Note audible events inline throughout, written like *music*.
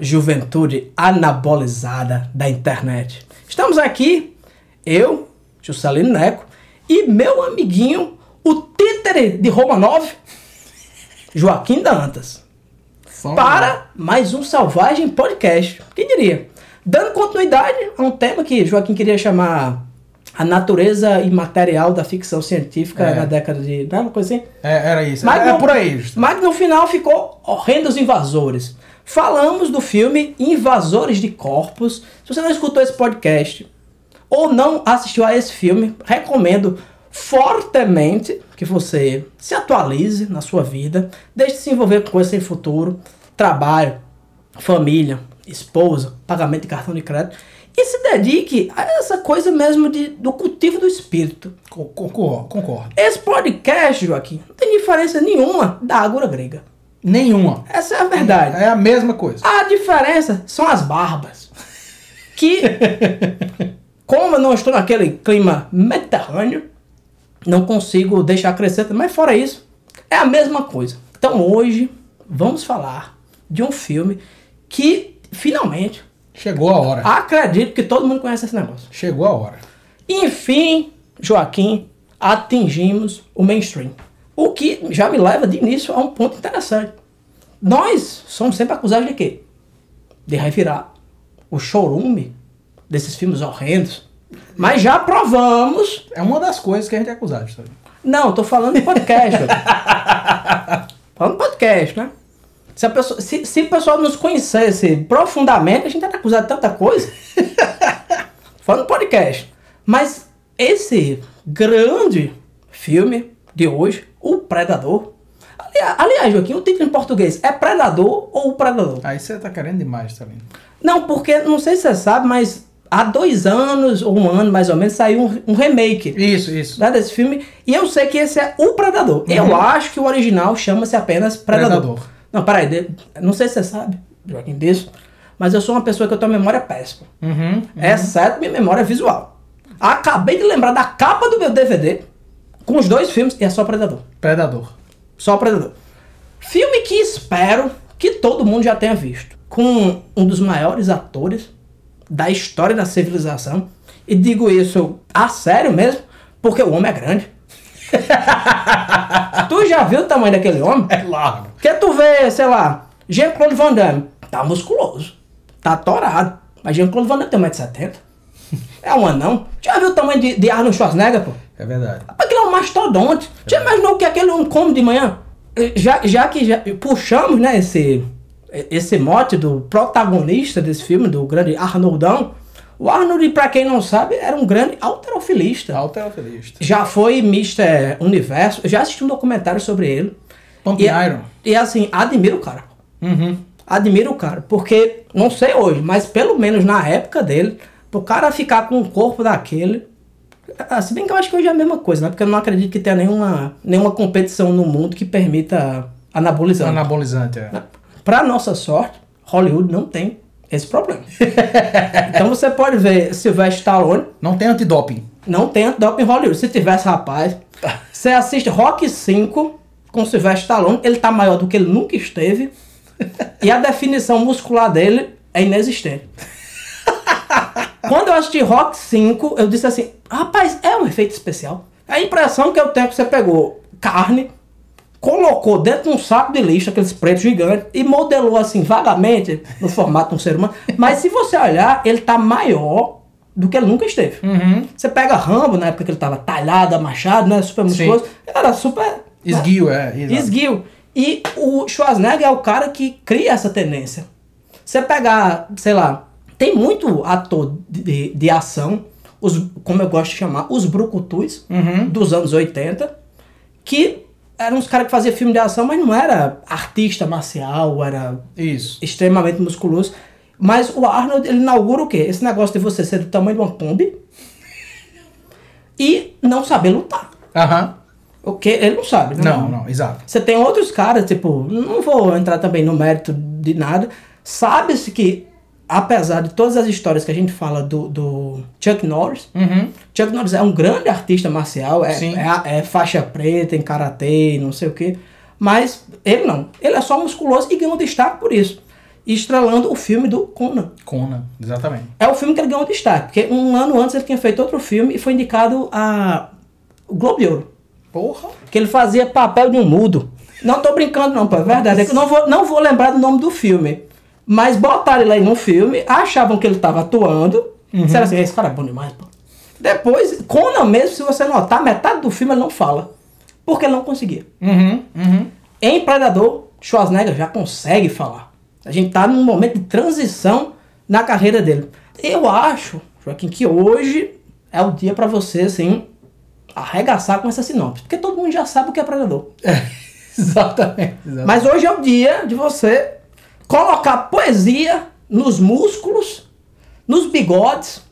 Juventude anabolizada da internet. Estamos aqui, eu, Juscelino Neco, e meu amiguinho, o títere de Romanov, Joaquim Dantas, para mais um Selvagem Podcast. Quem diria? Dando continuidade a um tema que Joaquim queria chamar a natureza imaterial da ficção científica É. na década de. Não é uma coisa assim? É, era isso. Mas é por aí. Mas no final ficou Horrendos Invasores. Falamos do filme Invasores de Corpos. Se você não escutou esse podcast ou não assistiu a esse filme, recomendo fortemente que você se atualize na sua vida, deixe de se envolver com coisas sem futuro, trabalho, família, esposa, pagamento de cartão de crédito e se dedique a essa coisa mesmo de, do cultivo do espírito. Co- Concordo, concordo. Esse podcast, Joaquim, não tem diferença nenhuma da Ágora Grega. Nenhuma. Essa é a verdade. É a mesma coisa. A diferença são as barbas. Que, como eu não estou naquele clima mediterrâneo, não consigo deixar crescer. Mas fora isso, é a mesma coisa. Então hoje, vamos falar de um filme que, finalmente, Chegou a hora. acredito que todo mundo conhece esse negócio. Chegou a hora. Enfim, Joaquim, atingimos o mainstream. O que já me leva de início a um ponto interessante. Nós somos sempre acusados de quê? De revirar o showroom desses filmes horrendos. Mas já provamos. É uma das coisas que a gente é acusado. Sabe? Não, tô falando de podcast. *laughs* falando de podcast, né? Se, a pessoa, se, se o pessoal nos conhecesse profundamente, a gente era acusado de tanta coisa. *laughs* falando podcast. Mas esse grande filme de hoje, O Predador. Aliás, Joaquim, o título em português é Predador ou O Predador? Aí você tá querendo demais, tá vendo? Não, porque, não sei se você sabe, mas há dois anos, ou um ano mais ou menos, saiu um, um remake Isso, isso. né, desse filme. E eu sei que esse é o Predador. Uhum. Eu acho que o original chama-se apenas Predador. Predador. Não, peraí, de- não sei se você sabe, Joaquim, disso, mas eu sou uma pessoa que eu tenho memória péssima. Uhum. Exceto minha memória visual. Acabei de lembrar da capa do meu DVD com os dois filmes e é só Predador. Predador. Só Predador. Filme que espero que todo mundo já tenha visto. Com um dos maiores atores da história da civilização. E digo isso a sério mesmo, porque o homem é grande. *laughs* tu já viu o tamanho daquele homem? É largo. Porque tu vê, sei lá, Jean-Claude Van Damme, tá musculoso, tá torado. Mas Jean-Claude Van Damme tem 1,70m. É um anão. Já viu o tamanho de, de Arnold Schwarzenegger, pô? É verdade. Aquilo é um mastodonte. Já imaginou o que aquele homem come de manhã? Eh, Já, já que já puxamos, né, esse, esse mote do protagonista desse filme, do grande Arnoldão. O Arnold, pra quem não sabe, era um grande alterofilista. Alterofilista. Já foi Mr. Universo. Já assisti um documentário sobre ele. Pump E, Iron. e assim, admiro o cara. Uhum. Admiro o cara. Porque, não sei hoje, mas pelo menos na época dele, pro cara ficar com o corpo daquele. Ah, Se bem que eu acho que hoje é a mesma coisa, né? Porque eu não acredito que tenha nenhuma, nenhuma competição no mundo que permita anabolizante. Anabolizante, é. Pra nossa sorte, Hollywood não tem esse problema. *laughs* então você pode ver Sylvester Stallone, Não tem antidoping. não tem antidoping em Hollywood. Se tivesse, rapaz, você assiste Rock 5 com Sylvester Stallone, ele tá maior do que ele nunca esteve. *laughs* e a definição muscular dele é inexistente. Quando eu assisti Rock 5, eu disse assim: rapaz, é um efeito especial. A impressão que eu tenho é que você pegou carne, colocou dentro de um saco de lixo, aqueles pretos gigantes, e modelou assim vagamente no formato de um ser humano. Mas se você olhar, ele tá maior do que ele nunca esteve. Uhum. Você pega Rambo, na época que ele tava talhado, amachado, né? Super musculoso. Era super. Esguio, é. exato. Esguio. E o Schwarzenegger é o cara que cria essa tendência. Você pegar, sei lá, tem muito ator de, de, ação, os, como eu gosto de chamar, os brucutus Uhum. dos anos 80, que eram uns caras que faziam filme de ação, mas não era artista marcial, era Isso. extremamente musculoso. Mas o Arnold, ele inaugura o quê? Esse negócio de você ser do tamanho de uma Kombi e não saber lutar. Aham. O que ele não sabe, né? Não, não, exato. Você tem outros caras, tipo, não vou entrar também no mérito de nada. Sabe-se que, apesar de todas as histórias que a gente fala do, do Chuck Norris, Uhum. Chuck Norris é um grande artista marcial, é, é, é faixa preta em karatê, não sei o quê. Mas ele não. Ele é só musculoso e ganhou destaque por isso. estrelando o filme do Conan. Conan, exatamente. É o filme que ele ganhou destaque, porque um ano antes ele tinha feito outro filme e foi indicado a o Globo de Ouro. Porra. Que ele fazia papel de um mudo. Não tô brincando não, pô, é verdade. É que eu não vou, não vou lembrar do nome do filme. Mas botaram ele aí no filme, achavam que ele tava atuando. Disseram assim, esse cara é bom demais, pô. Depois, Conan mesmo, se você notar, metade do filme ele não fala. Porque ele não conseguia. Uhum, uhum. Em Predador, Schwarzenegger já consegue falar. A gente tá num momento de transição na carreira dele. Eu acho, Joaquim, que hoje é o dia pra você, assim, arregaçar com essa sinopse. Porque todo mundo já sabe o que é Predador. É, *laughs* exatamente. exatamente. Mas hoje é o dia de você colocar poesia nos músculos, nos bigodes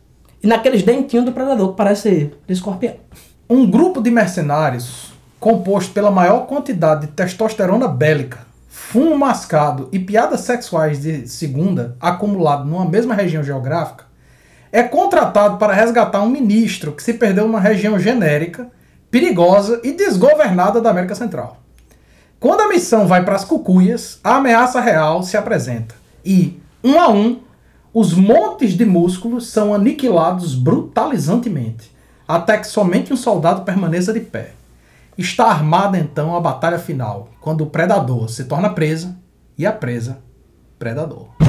e naqueles dentinhos do Predador, que parece de escorpião. Um grupo de mercenários composto pela maior quantidade de testosterona bélica, fumo mascado e piadas sexuais de segunda acumulado numa mesma região geográfica é contratado para resgatar um ministro que se perdeu numa região genérica, perigosa e desgovernada da América Central. Quando a missão vai para as cucuias, a ameaça real se apresenta e, um a um, os montes de músculos são aniquilados brutalizantemente, até que somente um soldado permaneça de pé. Está armada então a batalha final, quando o predador se torna presa e a presa, predador.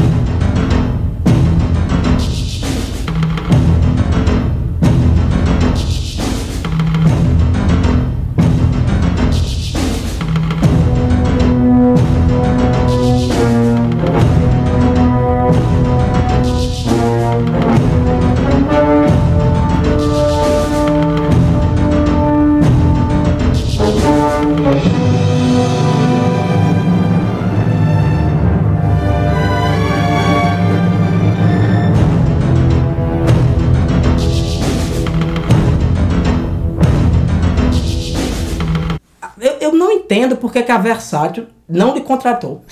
Porque que a Versátil não lhe contratou.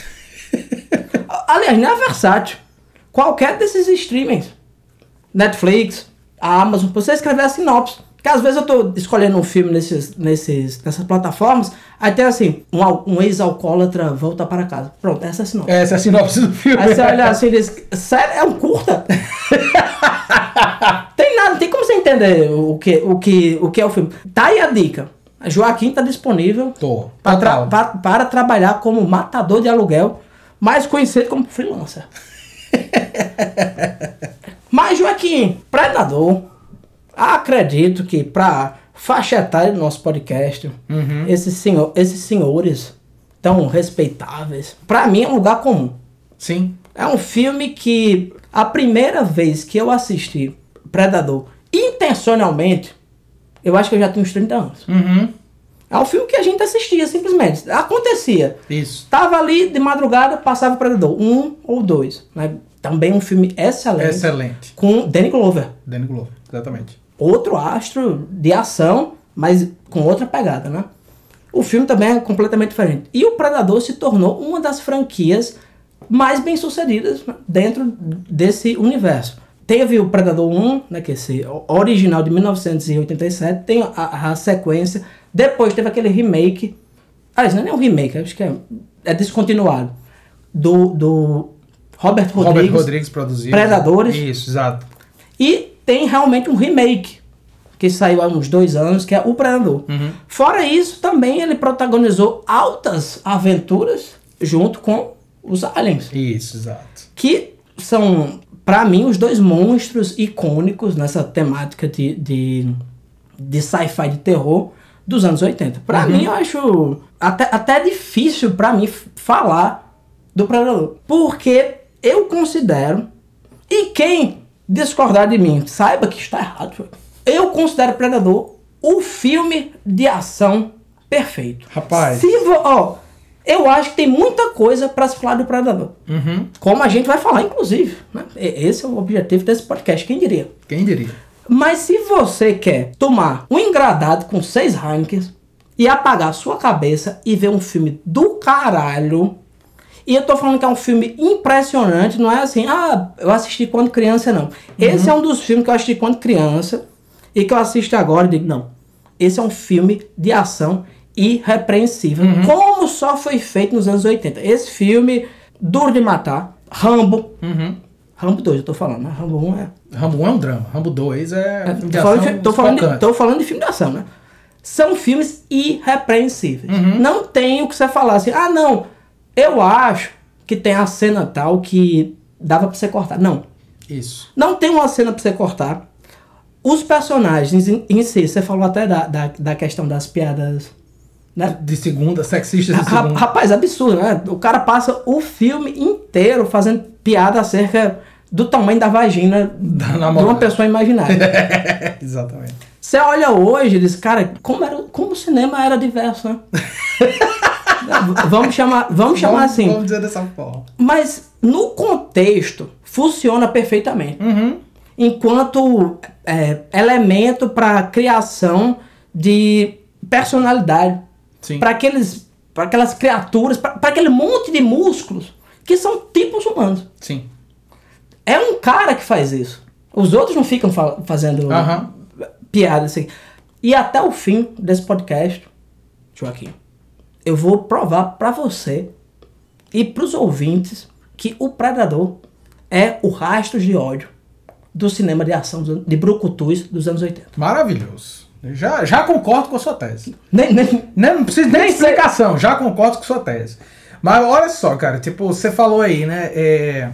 *laughs* Aliás, é a Versátil. Qualquer desses streamings. Netflix, a Amazon, você escrever a sinopse. Porque às vezes eu tô escolhendo um filme nesses, nesses, nessas plataformas, aí tem assim, um, um ex-alcoólatra volta para casa. Pronto, essa é a sinopse. Essa é a sinopse do filme. Aí você olha assim e diz, sério, é um curta? *laughs* tem nada, não tem como você entender o que, o que, o que é o filme. Tá aí a dica. Joaquim tá disponível Tô, para, tra- pa- para trabalhar como matador de aluguel, mais conhecido como freelancer. *laughs* Mas, Joaquim, Predador, acredito que para faixa etária do nosso podcast, Uhum. esses, senhor, esses senhores tão respeitáveis, para mim é um lugar comum. Sim. É um filme que a primeira vez que eu assisti Predador intencionalmente, eu acho que eu já tinha uns 30 anos. Uhum. É um filme que a gente assistia simplesmente. Acontecia. Isso. Tava ali de madrugada, passava o Predador. Um ou dois. Né? Também um filme excelente. Excelente. Com Danny Glover. Danny Glover, exatamente. Outro astro de ação, mas com outra pegada, né? O filme também é completamente diferente. E o Predador se tornou uma das franquias mais bem sucedidas né, dentro desse universo. Teve o Predador 1, né, que é esse original de 1987, tem a, a sequência, depois teve aquele remake, aliás, não é nem um remake, acho que é, é descontinuado, do, do Robert Rodrigues, Robert Rodrigues produziu. Predadores. Isso, exato. e tem realmente um remake, que saiu há uns dois anos, que é O Predador. Fora isso, também ele protagonizou altas aventuras junto com os aliens, Isso, exato. que são, pra mim, os dois monstros icônicos nessa temática de, de, de sci-fi de terror dos anos 80. Pra mim, eu acho até, até difícil pra mim falar do Predador. Porque eu considero, e quem discordar de mim, saiba que está errado. Eu considero Predador o filme de ação perfeito. Rapaz. Se vo, ó, eu acho que tem muita coisa pra se falar do Predador. Uhum. Como a gente vai falar, inclusive. Né? Esse é o objetivo desse podcast, quem diria? Quem diria? Mas se você quer tomar um engradado com seis Heineken e apagar a sua cabeça e ver um filme do caralho, e eu tô falando que é um filme impressionante, não é assim, ah, eu assisti quando criança, não. Esse é um dos filmes que eu assisti quando criança e que eu assisto agora e digo, não, esse é um filme de ação irrepreensível, como só foi feito nos anos 80. Esse filme, duro de matar, Rambo. Uhum. Rambo 2, eu tô falando, né? Rambo 1 é. Rambo 1 é um drama. Rambo 2 é. de Tô falando, de, tô, falando de, tô falando de filme de ação, né? São filmes irrepreensíveis. Uhum. Não tem o que você falar assim, ah, não, eu acho que tem a cena tal que dava pra você cortar. Não. Isso. Não tem uma cena pra você cortar. Os personagens em, em si, você falou até da, da, da questão das piadas. Né? De segunda, sexista de segunda. Rapaz, absurdo, né? O cara passa o filme inteiro fazendo piada acerca do tamanho da vagina *laughs* Da de uma pessoa imaginária. *laughs* Exatamente. Você olha hoje e diz, cara, como, era, como o cinema era diverso, né? *laughs* vamos chamar, vamos chamar Vamos- assim. Vamos dizer dessa forma. Mas no contexto funciona perfeitamente. Uhum. Enquanto é, elemento para criação de personalidade. Para aqueles, para aquelas criaturas, para aquele monte de músculos que são tipos humanos. Sim. É um cara que faz isso. Os outros não ficam fa- fazendo Aham. piada assim. E até o fim desse podcast, Joaquim, eu vou provar pra você e pros ouvintes que o Predador é o rastro de ódio do cinema de ação de brucutus dos anos 80. Maravilhoso. Já, já concordo com a sua tese. Nem, nem, Nem, não precisa nem Nem explicação, já concordo com sua tese. Mas olha só, cara, tipo, você falou aí, né? é,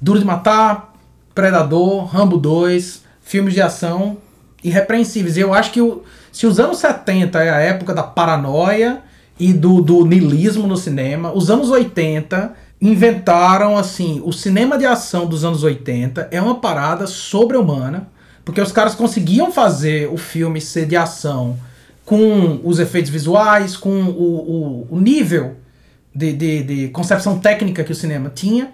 Duro de Matar, Predador, Rambo 2, filmes de ação irrepreensíveis. E eu acho que o- se os anos 70 é a época da paranoia e do, do niilismo no cinema, os anos 80 inventaram, assim, o cinema de ação dos anos 80 é uma parada sobre-humana, porque os caras conseguiam fazer o filme ser de ação com os efeitos visuais, com o, o, o nível de, de, de concepção técnica que o cinema tinha,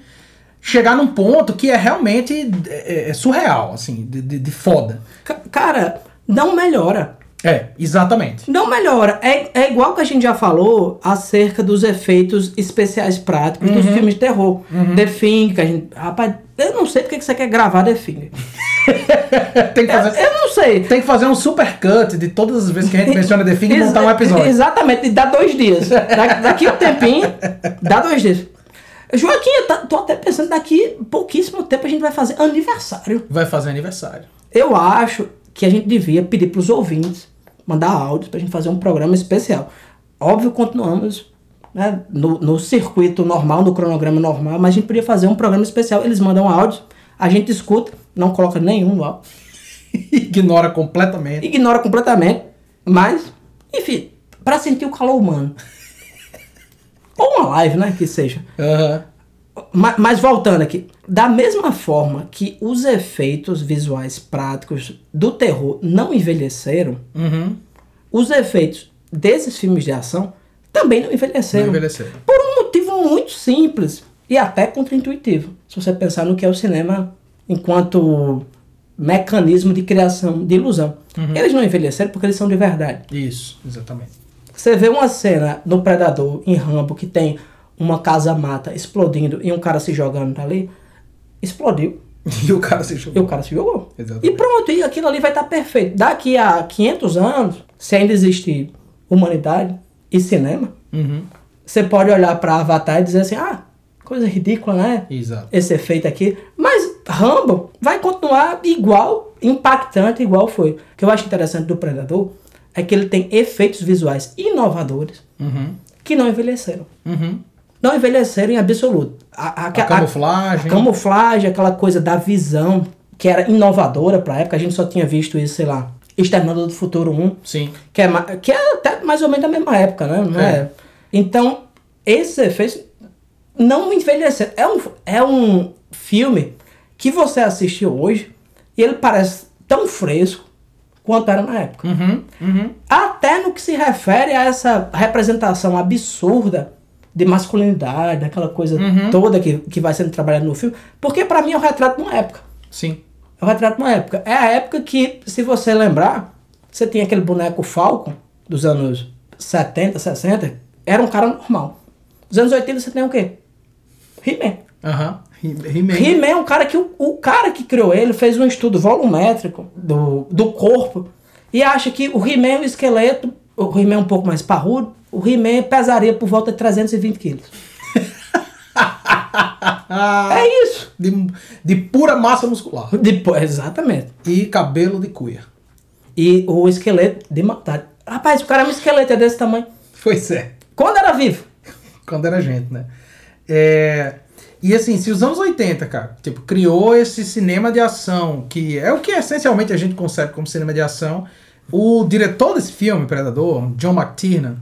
chegar num ponto que é realmente é, é surreal, assim, de, de, de foda. ca- cara, não melhora. É, exatamente. Não melhora. É, é igual que a gente já falou acerca dos efeitos especiais práticos dos filmes de terror. The Thing, que a gente. Rapaz, eu não sei porque que você quer gravar The Thing. *laughs* Tem que fazer, Eu não sei. tem que fazer um super cut de todas as vezes que a gente menciona The Thing e montar um episódio. Exatamente, dá dois dias. *laughs* Da- daqui um tempinho, dá dois dias. Joaquim, eu tá- tô até pensando, daqui pouquíssimo tempo a gente vai fazer aniversário. Vai fazer aniversário. Eu acho que a gente devia pedir pros ouvintes mandar áudios pra gente fazer um programa especial. Óbvio, continuamos né, no, no circuito normal, no cronograma normal, mas a gente podia fazer um programa especial. Eles mandam áudios, a gente escuta, não coloca nenhum áudio, *laughs* Ignora completamente. ignora completamente, mas, enfim, pra sentir o calor humano. *laughs* Ou uma live, né, que seja. Aham. Ma- Mas voltando aqui, da mesma forma que os efeitos visuais práticos do terror não envelheceram, Uhum. os efeitos desses filmes de ação também não envelheceram. Não envelheceram. Por um motivo muito simples e até contraintuitivo. Se você pensar no que é o cinema enquanto mecanismo de criação de ilusão. Eles não envelheceram porque eles são de verdade. Isso, exatamente. Você vê uma cena no Predador, em Rambo, que tem uma casa-mata explodindo e um cara se jogando ali, explodiu. E o cara se E jogou. o cara se jogou. Exatamente. E pronto, e aquilo ali vai estar perfeito. Daqui a 500 anos, se ainda existe humanidade e cinema, Uhum. você pode olhar para Avatar e dizer assim, ah, coisa ridícula, né? Exato. Esse efeito aqui. Mas Rambo vai continuar igual, impactante, igual foi. O que eu acho interessante do Predador é que ele tem efeitos visuais inovadores Uhum. que não envelheceram. Uhum. Não envelheceram em absoluto. A, a- A camuflagem. a camuflagem, aquela coisa da visão que era inovadora pra época, a gente só tinha visto isso, sei lá, Exterminador do Futuro 1, Sim. que é, que é até mais ou menos da mesma época, né? Não é? É. Então, esses efeitos não envelheceram. É um, é um filme que você assistiu hoje e ele parece tão fresco quanto era na época. Uhum. Uhum. Até no que se refere a essa representação absurda de masculinidade, aquela coisa Uhum. toda que, que vai sendo trabalhada no filme, porque pra mim é o retrato de uma época. Sim. É o retrato de uma época. É a época que, se você lembrar, você tinha aquele boneco Falcon dos anos 70, 60, era um cara normal. Nos anos 80 você tem o quê? He-Man. Aham. He- He-Man. He-Man é um cara que o, o cara que criou ele fez um estudo volumétrico do, do corpo e acha que o He-Man é um esqueleto, o He-Man é um pouco mais parrudo, o He-Man pesaria por volta de 320 quilos. *laughs* É isso. De, de pura massa muscular. Depois, exatamente. E cabelo de cuia. E o esqueleto de matar. Rapaz, o cara é um esqueleto é desse tamanho. Pois é. Quando era vivo. *laughs* Quando era gente, né? É, E assim, se os anos 80, cara, tipo, criou esse cinema de ação, que é o que essencialmente a gente concebe como cinema de ação, o diretor desse filme, Predador, John McTiernan,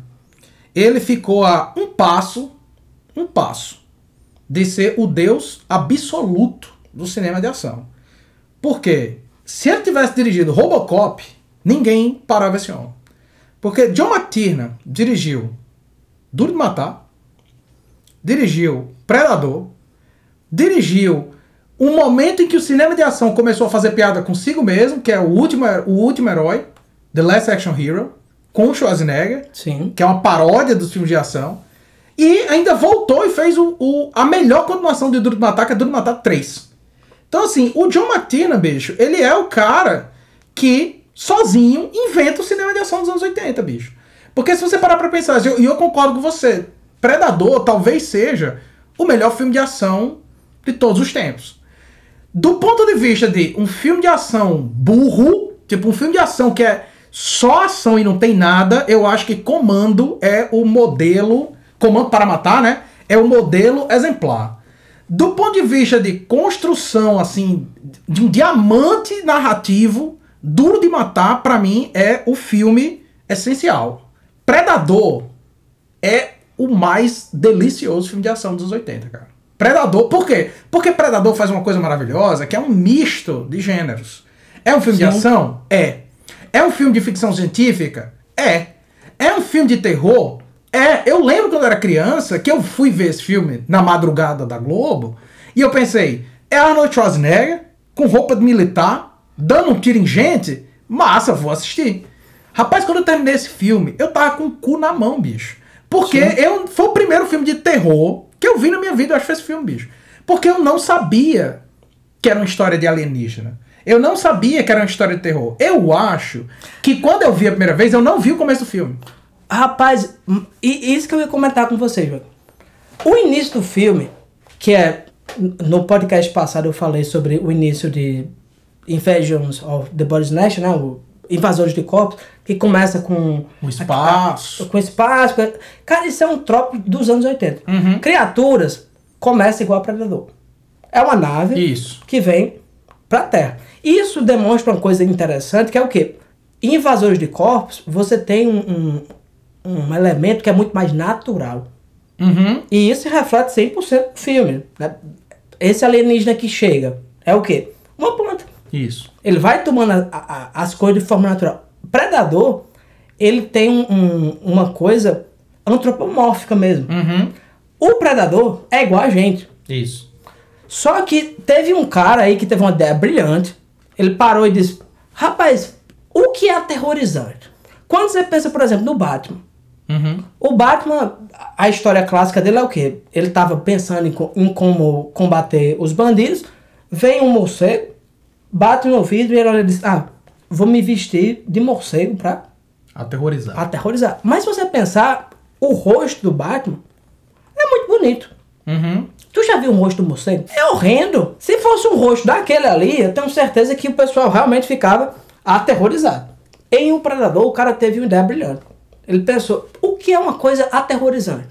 ele ficou a um passo, um passo, de ser o deus absoluto do cinema de ação. Por quê? Se ele tivesse dirigido Robocop, ninguém parava esse homem. Porque John McTiernan dirigiu Duro de Matar, dirigiu Predador, dirigiu um momento em que o cinema de ação começou a fazer piada consigo mesmo, que é o último, o último herói, The Last Action Hero, com Schwarzenegger, Sim. que é uma paródia dos filmes de ação. E ainda voltou e fez o, o- a melhor continuação de Duro de Matar, que é Duro de Matar 3. Então, assim, o John McTiernan, bicho, ele é o cara que, sozinho, inventa o cinema de ação dos anos 80, bicho. Porque se você parar pra pensar, e eu, e eu concordo com você, Predador talvez seja o melhor filme de ação de todos os tempos. Do ponto de vista de um filme de ação burro, tipo um filme de ação que é só ação e não tem nada, eu acho que Comando é o modelo. Comando para Matar, né? É o modelo exemplar. Do ponto de vista de construção, assim, de um diamante narrativo, Duro de Matar, pra mim, é o filme essencial. Predador é o mais delicioso filme de ação dos 80, cara. Predador, por quê? Porque Predador faz uma coisa maravilhosa, que é um misto de gêneros. É um filme de Sim. ação? É. É um filme de ficção científica? É. É um filme de terror? É. Eu lembro quando eu era criança que eu fui ver esse filme na madrugada da Globo e eu pensei, é Arnold Schwarzenegger com roupa de militar, dando um tiro em gente? Massa, vou assistir. Rapaz, quando eu terminei esse filme, eu tava com o cu na mão, bicho. Porque eu, foi o primeiro filme de terror que eu vi na minha vida, eu acho que foi esse filme, bicho. Porque eu não sabia que era uma história de alienígena. Eu não sabia que era uma história de terror. Eu acho que quando eu vi a primeira vez, eu não vi o começo do filme. Rapaz, e isso que eu ia comentar com vocês, velho. O início do filme, que é. No podcast passado eu falei sobre o início de Invasions of the Body Snatch, né? O Invasores de Corpos, que começa com. O espaço. Com espaço. Cara, isso é um trope dos anos 80. Uhum. Criaturas começa igual a Predador. É uma nave Isso. que vem pra Terra. Isso demonstra uma coisa interessante, que é o quê? Em invasores de corpos, você tem um, um, um elemento que é muito mais natural. Uhum. E isso reflete 100% do filme. né? Esse alienígena que chega é o quê? Uma planta. Isso. Ele vai tomando a- a- as coisas de forma natural. Predador, ele tem um- um- uma coisa antropomórfica mesmo. Uhum. O predador é igual a gente. Isso. Só que teve um cara aí que teve uma ideia brilhante. Ele parou e disse: Rapaz, o que é aterrorizante? Quando você pensa, por exemplo, no Batman. Uhum. O Batman, a história clássica dele é o quê? Ele estava pensando em, em como combater os bandidos. Vem um morcego, bate no vidro e ele olha e diz: Ah, vou me vestir de morcego pra Aterrorizar. aterrorizar. Mas se você pensar, o rosto do Batman é muito bonito. Uhum. Tu já viu o rosto do morcego? É horrendo. Se fosse um rosto daquele ali, eu tenho certeza que o pessoal realmente ficava aterrorizado. Em um predador, o cara teve uma ideia brilhante. Ele pensou, o que é uma coisa aterrorizante?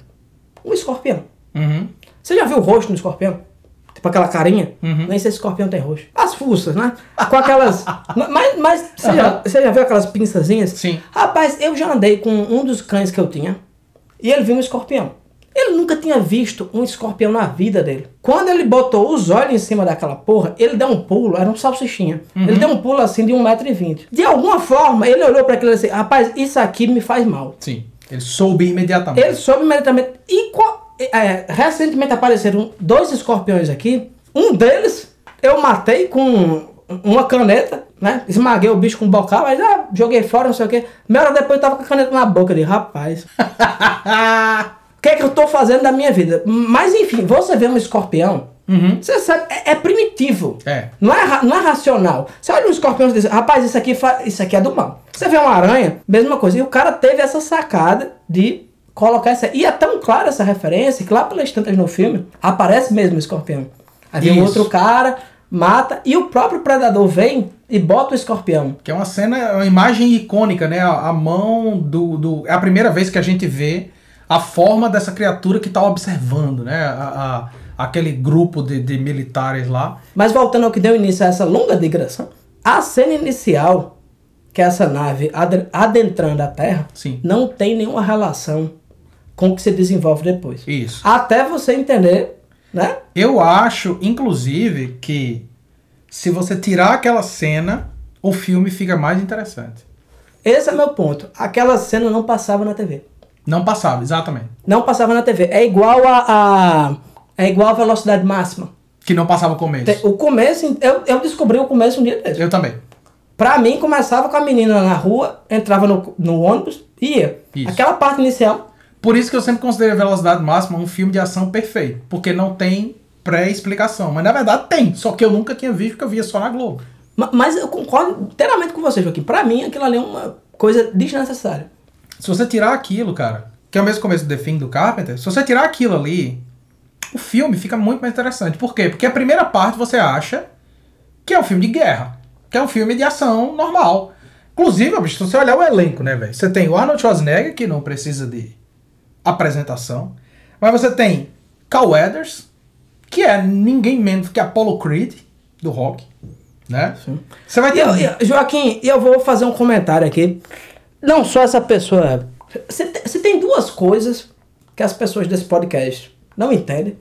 Um escorpião. Uhum. Você já viu o rosto do escorpião? Tipo aquela carinha? Uhum. Nem sei se escorpião tem rosto. As fuças, né? Com aquelas. *laughs* mas mas você, já, você já viu aquelas pinçazinhas? Sim. Rapaz, eu já andei com um dos cães que eu tinha e ele viu um escorpião. Ele nunca tinha visto um escorpião na vida dele. Quando ele botou os olhos em cima daquela porra, ele deu um pulo, era um salsichinha. Ele deu um pulo assim de 1,20m. De alguma forma, ele olhou para aquilo e disse: Rapaz, isso aqui me faz mal. Sim. Ele soube imediatamente. Ele soube imediatamente. E é, recentemente apareceram dois escorpiões aqui. Um deles eu matei com uma caneta, né? Esmaguei o bicho com um bocal, mas ah, joguei fora, não sei o quê. Meia hora depois eu tava com a caneta na boca de rapaz. *laughs* O que é que eu tô fazendo da minha vida? Mas enfim, você vê um escorpião, Uhum. você sabe, é, é primitivo. É. Não é, não é racional. Você olha um escorpião e diz, rapaz, isso aqui, isso aqui é do mal. Você vê uma aranha, mesma coisa. E o cara teve essa sacada de colocar essa. E é tão clara essa referência que lá pelas tantas no filme aparece mesmo o escorpião. Aí vem um outro cara, mata, e o próprio predador vem e bota o escorpião. Que é uma cena, uma imagem icônica, né? A, a mão do, do. É a primeira vez que a gente vê a forma dessa criatura que tá observando, né? A, a- aquele grupo de, de militares lá. Mas voltando ao que deu início a essa longa digressão, a cena inicial, que é essa nave ad- adentrando a Terra, Sim. não tem nenhuma relação com o que se desenvolve depois. Isso. Até você entender, né? Eu acho, inclusive, que se você tirar aquela cena, o filme fica mais interessante. Esse é meu ponto. Aquela cena não passava na TV. Não passava, exatamente. Não passava na TV. É igual a, a- é igual a velocidade máxima. Que não passava o começo. O começo, eu, eu descobri o começo um dia desse. Eu também. Pra mim, começava com a menina na rua, entrava no, no ônibus e ia. Isso. Aquela parte inicial. Por isso que eu sempre considerei Velocidade Máxima um filme de ação perfeito. Porque não tem pré-explicação. Mas na verdade tem. Só que eu nunca tinha visto porque eu via só na Globo. Ma- Mas eu concordo inteiramente com você, Joaquim. Pra mim, aquilo ali é uma coisa desnecessária. Se você tirar aquilo, cara, que é o mesmo começo do The Thing do Carpenter, se você tirar aquilo ali, o filme fica muito mais interessante. Por quê? Porque a primeira parte você acha que é um filme de guerra, que é um filme de ação normal. Inclusive, bicho, se você olhar o elenco, né, velho? Você tem o Arnold Schwarzenegger, que não precisa de apresentação, mas você tem Carl Weathers, que é ninguém menos que Apollo Creed, do rock, né? Você vai ter... eu- e- Joaquim, eu vou fazer um comentário aqui. Não só essa pessoa. Se tem duas coisas que as pessoas desse podcast não entendem.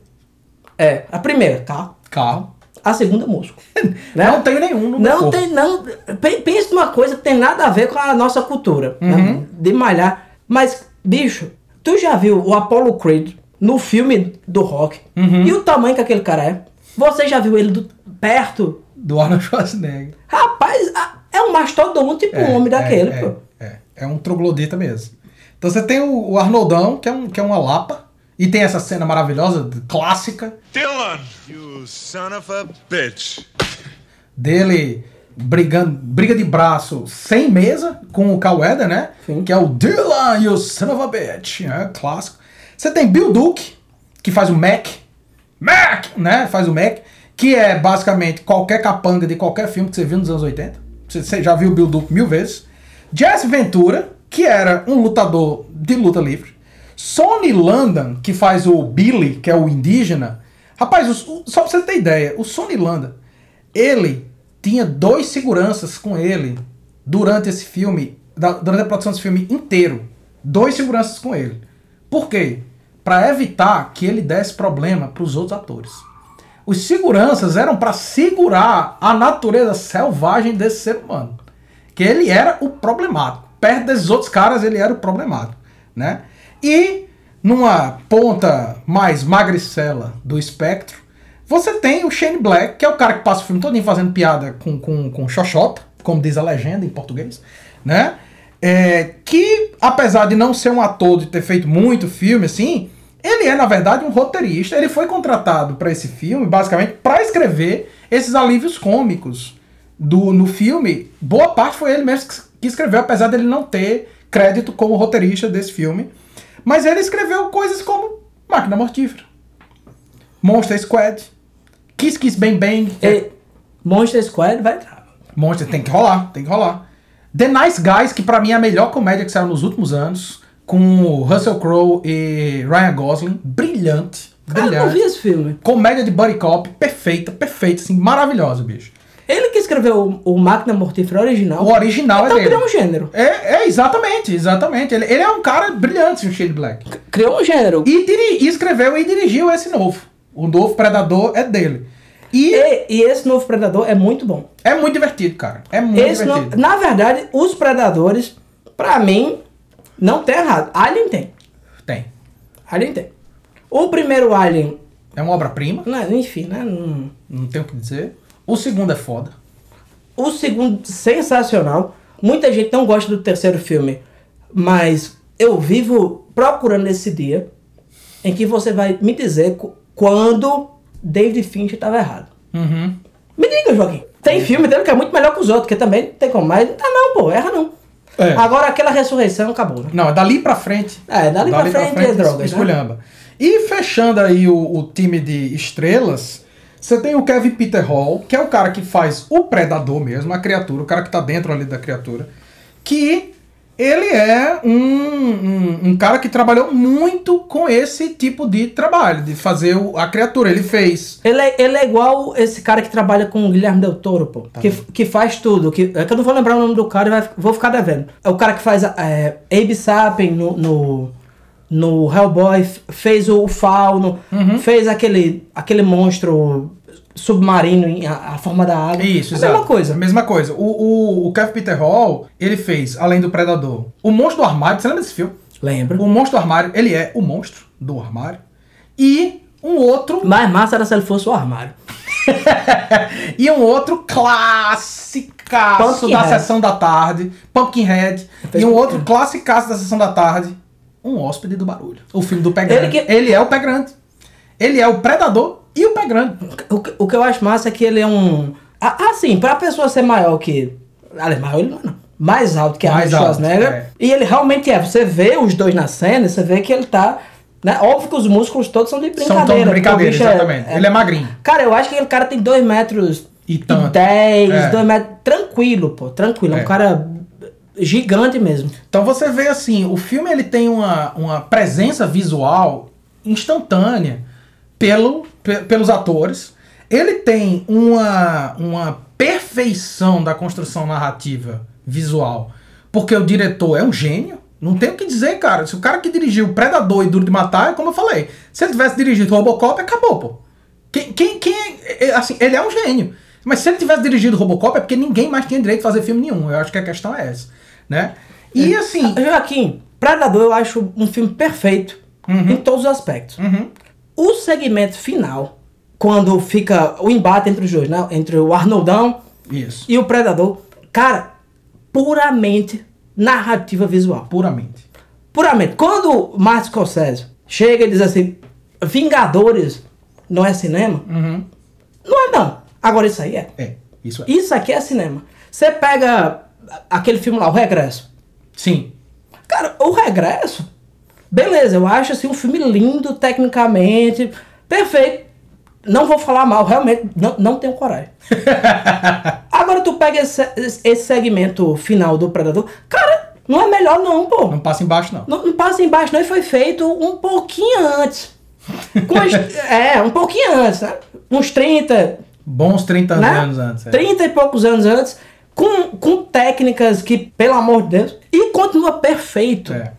É, a primeira, carro. Carro. A segunda, músculo. *laughs* né? Não tenho nenhum no meu Não tem, não. pe- Pensa numa coisa que tem nada a ver com a nossa cultura. Uhum. né? De malhar. Mas, bicho, tu já viu o Apollo Creed no filme do rock? Uhum. E o tamanho que aquele cara é? Você já viu ele do, perto? Do Arnold Schwarzenegger. Rapaz, é um mastodonte tipo um homem daquele, é, pô. É, um troglodita mesmo. Então você tem o, o Arnoldão, que é, um, que é uma lapa, e tem essa cena maravilhosa, clássica, Dylan, you son of a bitch. dele brigando, briga de braço sem mesa com o Calweda, né? Sim. Que é o Dylan, you son of a bitch. É clássico. Você tem Bill Duke, que faz o Mac. Mac, né? Faz o Mac, que é basicamente qualquer capanga de qualquer filme que você viu nos anos 80. Você, você já viu o Bill Duke mil vezes. Jesse Ventura, que era um lutador de luta livre. Sonny Landon, que faz o Billy, que é o indígena. Rapaz, o- só pra você ter ideia, o Sonny Landon, ele tinha dois seguranças com ele durante esse filme, durante a produção desse filme inteiro. Dois seguranças com ele. Por quê? Pra evitar que ele desse problema pros outros atores. Os seguranças eram pra segurar a natureza selvagem desse ser humano. Que ele era o problemático. Perto desses outros caras, ele era o problemático, né? E numa ponta mais magricela do espectro, você tem o Shane Black, que é o cara que passa o filme todo fazendo piada com, com, com xoxota, como diz a legenda em português, né? É, que, apesar de não ser um ator, de ter feito muito filme, assim, ele é, na verdade, um roteirista. Ele foi contratado para esse filme, basicamente, para escrever esses alívios cômicos do, no filme. Boa parte foi ele mesmo que- escreveu, apesar dele não ter crédito como roteirista desse filme. Mas ele escreveu coisas como Máquina Mortífera, Monster Squad, Kiss Kiss Bang Bang. que é- E Monster Squad vai entrar. Monster tem que rolar, tem que rolar. The Nice Guys, que pra mim é a melhor comédia que saiu nos últimos anos, com Russell Crowe e Ryan Gosling, brilhante, Cara, eu não vi brilhante. esse filme. Comédia de buddy cop, perfeita, perfeita, assim, maravilhosa, bicho. Ele que escreveu o, o Máquina Mortífera original. O original então é dele. criou um gênero. É, é, exatamente, exatamente. Ele, ele é um cara brilhante, o Shane Black. Criou um gênero. E, diri- e escreveu e dirigiu esse novo. O novo Predador é dele. E E, e esse novo Predador é muito bom. é muito divertido, cara. É muito Esse no- divertido. na verdade, os Predadores, pra mim, não tem errado. Alien tem. Tem. Alien tem. O primeiro Alien, É uma obra-prima, enfim, né? não- não tem o que dizer. O segundo é foda. O segundo, sensacional. Muita gente não gosta do terceiro filme, mas eu vivo procurando esse dia em que você vai me dizer quando David Fincher estava errado. Uhum. Me diga, Joaquim. Tem filme dele que é muito melhor que os outros, que também tem como, mas tá não, pô, erra não. É. Agora aquela ressurreição acabou, né? Não, é dali pra frente. É, dali pra frente é drogas, né? esculhamba. E fechando aí o, o time de estrelas, você tem o Kevin Peter Hall, que é o cara que faz o predador mesmo, a criatura, o cara que tá dentro ali da criatura, que ele é um, um, um cara que trabalhou muito com esse tipo de trabalho, de fazer o- a criatura. Ele fez. Ele é, ele é igual esse cara que trabalha com o Guilherme Del Toro, pô. Tá Que, que faz tudo. Que, é que eu não vou lembrar o nome do cara e vou ficar devendo. É o cara que faz é, Abe Sapien no, no, no Hellboy, fez o Fauno, Uhum. fez aquele, aquele monstro submarino em a, a forma da água. Isso, a exato. mesma coisa. A mesma coisa. O, o, o Kevin Peter Hall, ele fez, além do Predador, o Monstro do Armário. Você lembra desse filme? Lembra? O Monstro do Armário, ele é o monstro do armário. E um outro. Mais massa era se ele fosse o armário. *laughs* e um outro classicaço da Pumpkinhead. sessão da tarde, Pumpkinhead. E um outro classicaço da sessão da tarde, Um Hóspede do Barulho. O filme do Pé Ele Grande. Ele, que- é o Pé Grande. Ele é o Predador e o Pé Grande. O, que- o que eu acho massa é que ele é um. Ah, assim, pra pessoa ser maior que. Aliás, maior ele não é, não. Mais alto que Arnold alto, Schwarzenegger. é. E ele realmente é. Você vê os dois na cena, você vê que ele tá. Né? Óbvio que os músculos todos são de São brincadeira. tão porque o brincadeira, é- exatamente. é- Ele é magrinho. Cara, eu acho que aquele cara tem 2 metros E tanto. 10, É. 2 metros. Tranquilo, pô. Tranquilo. É É. um cara gigante mesmo. Então você vê assim, o filme ele tem uma, uma presença visual instantânea pelo, pe- pelos atores. Ele tem uma, uma perfeição da construção narrativa visual, porque o diretor é um gênio. Não tem o que dizer, cara. Se o cara que dirigiu Predador e Duro de Matar, é como eu falei, se ele tivesse dirigido Robocop, acabou, pô. Quem, quem, quem é, é, assim, ele é um gênio. Mas se ele tivesse dirigido Robocop, é porque ninguém mais tinha direito de fazer filme nenhum. Eu acho que a questão é essa, né? E assim, Joaquim, Predador eu acho um filme perfeito em todos os aspectos. Uhum. O segmento final, quando fica o embate entre os dois, né? Entre o Arnoldão isso, e o Predador, cara, puramente narrativa visual. puramente. Puramente. Quando o Martin Scorsese chega e diz assim, Vingadores não é cinema, Uhum. não é não. Agora isso aí é. É, isso é. Isso aqui é cinema. Você pega aquele filme lá, O Regresso. Sim. Cara, o Regresso, beleza, eu acho assim um filme lindo tecnicamente, perfeito. Não vou falar mal, realmente, não, não tenho coragem. *laughs* Agora tu pega esse, esse segmento final do Predador, cara, não é melhor não, pô. Não passa embaixo, não. Não, não passa embaixo não, e foi feito um pouquinho antes. As- *laughs* é, um pouquinho antes, né? Uns 30, Bons 30 né? anos antes. é. 30 e poucos anos antes, com, com técnicas que, pelo amor de Deus, e continua perfeito. É.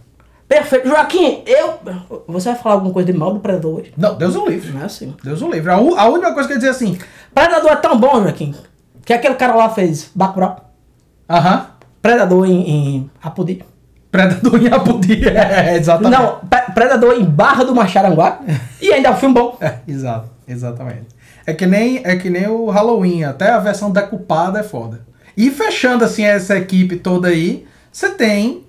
Perfeito. Joaquim, eu. Você vai falar alguma coisa de mal do Predador hoje? Não, Deus o livre. Não é assim. Deus o livre. A, u- a última coisa que eu ia dizer assim, Predador é tão bom, Joaquim, que aquele cara lá fez Bacurau. aham, Predador em, em Apodi. Predador em Apodi. *laughs* É, exatamente. Não, Pre- Predador em Barra do Macharanguá. e ainda é um filme bom. É, exato, exatamente. É que nem é que nem o Halloween, até a versão decupada é foda. E fechando assim essa equipe toda aí, você tem.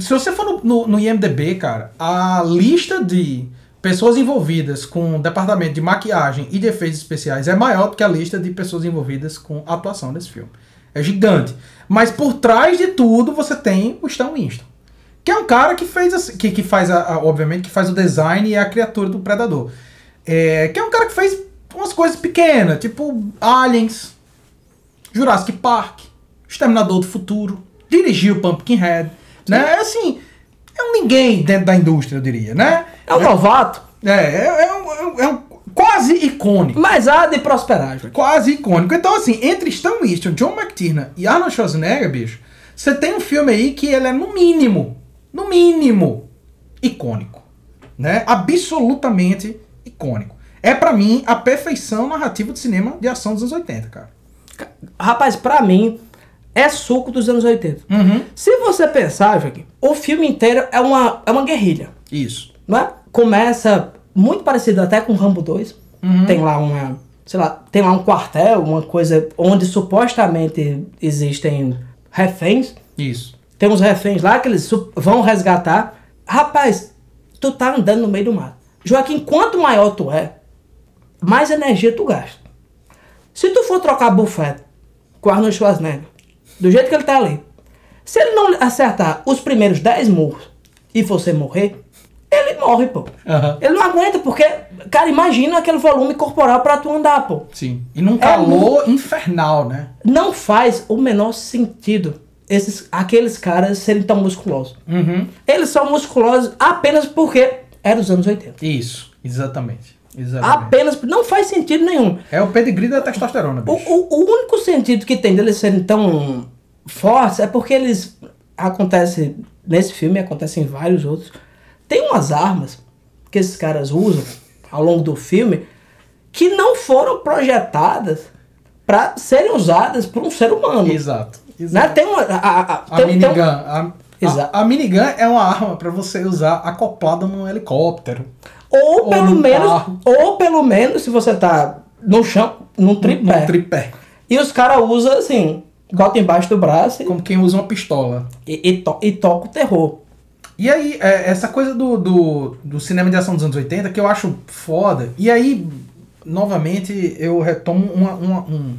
Se você for no, no, no IMDB, cara, a lista de pessoas envolvidas com o departamento de maquiagem e de efeitos especiais é maior do que a lista de pessoas envolvidas com a atuação desse filme. É gigante. Mas por trás de tudo você tem o Stan Winston. Que é um cara que fez assim, que, que faz a, a- obviamente que faz o design e a criatura do predador. É, que é um cara que fez umas coisas pequenas, tipo Aliens, Jurassic Park, Exterminador do Futuro, dirigiu Pumpkinhead, né? É assim, é um ninguém dentro da indústria, eu diria, né? É um novato, É, é, é um, é um- é um quase icônico. mas há de prosperar, Joaquim. Quase icônico. Então, assim, entre Stan Winston, John McTiernan e Arnold Schwarzenegger, bicho, você tem um filme aí que ele é, no mínimo, no mínimo, icônico. Né? Absolutamente icônico. É, pra mim, a perfeição narrativa do cinema de ação dos anos 80, cara. Rapaz, pra mim, é suco dos anos 80. Uhum. Se você pensar, Joaquim, o filme inteiro é uma, é uma guerrilha. Isso. é? Começa muito parecido até com Rambo 2. Uhum. Tem lá uma, sei lá, tem lá um quartel, uma coisa onde supostamente existem reféns. Isso. Tem uns reféns lá que eles vão resgatar. Rapaz, tu tá andando no meio do mato. Joaquim, quanto maior tu é, mais energia tu gasta. Se tu for trocar buffet com Arnold Schwarzenegger, do jeito que ele tá ali, Se ele não acertar os primeiros 10 murros e você morrer, ele morre, pô. Aham. Ele não aguenta, porque, cara, imagina aquele volume corporal pra tu andar, pô. Sim. E num É calor infernal, né? Não faz o menor sentido esses, aqueles caras serem tão musculosos. Uhum. Eles são musculosos apenas porque é dos anos 80. Isso, exatamente. Exatamente. Apenas, não faz sentido nenhum. É o pedigree da testosterona, O, o, o único sentido que tem deles serem tão fortes é porque eles acontece nesse filme acontece em vários outros. Tem umas armas que esses caras usam ao longo do filme que não foram projetadas para serem usadas por um ser humano. Exato. Né? exato. Tem uma a, a, a- A tem- tem um- minigun. A, a, a minigun é uma arma pra você usar acoplada num helicóptero. Ou ou pelo menos carro. ou pelo menos se você tá no chão, num tripé. Num tripé. E os caras usam assim, bota embaixo do braço e, Como quem usa uma pistola. e, e to- e toca o terror. E aí, é, essa coisa do, do, do cinema de ação dos anos 80 que eu acho foda. E aí, novamente, eu retomo uma- uma- um,